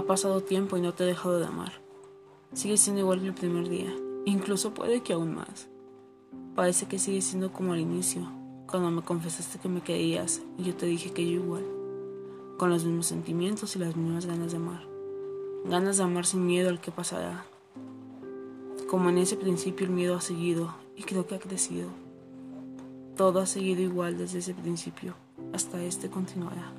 Ha pasado tiempo y no te he dejado de amar. Sigue siendo igual que el primer día, incluso puede que aún más. Parece que sigue siendo como al inicio, cuando me confesaste que me querías y yo te dije que yo igual, con los mismos sentimientos y las mismas ganas de amar. Ganas de amar sin miedo al que pasará. Como en ese principio el miedo ha seguido y creo que ha crecido. Todo ha seguido igual desde ese principio, hasta este continuará.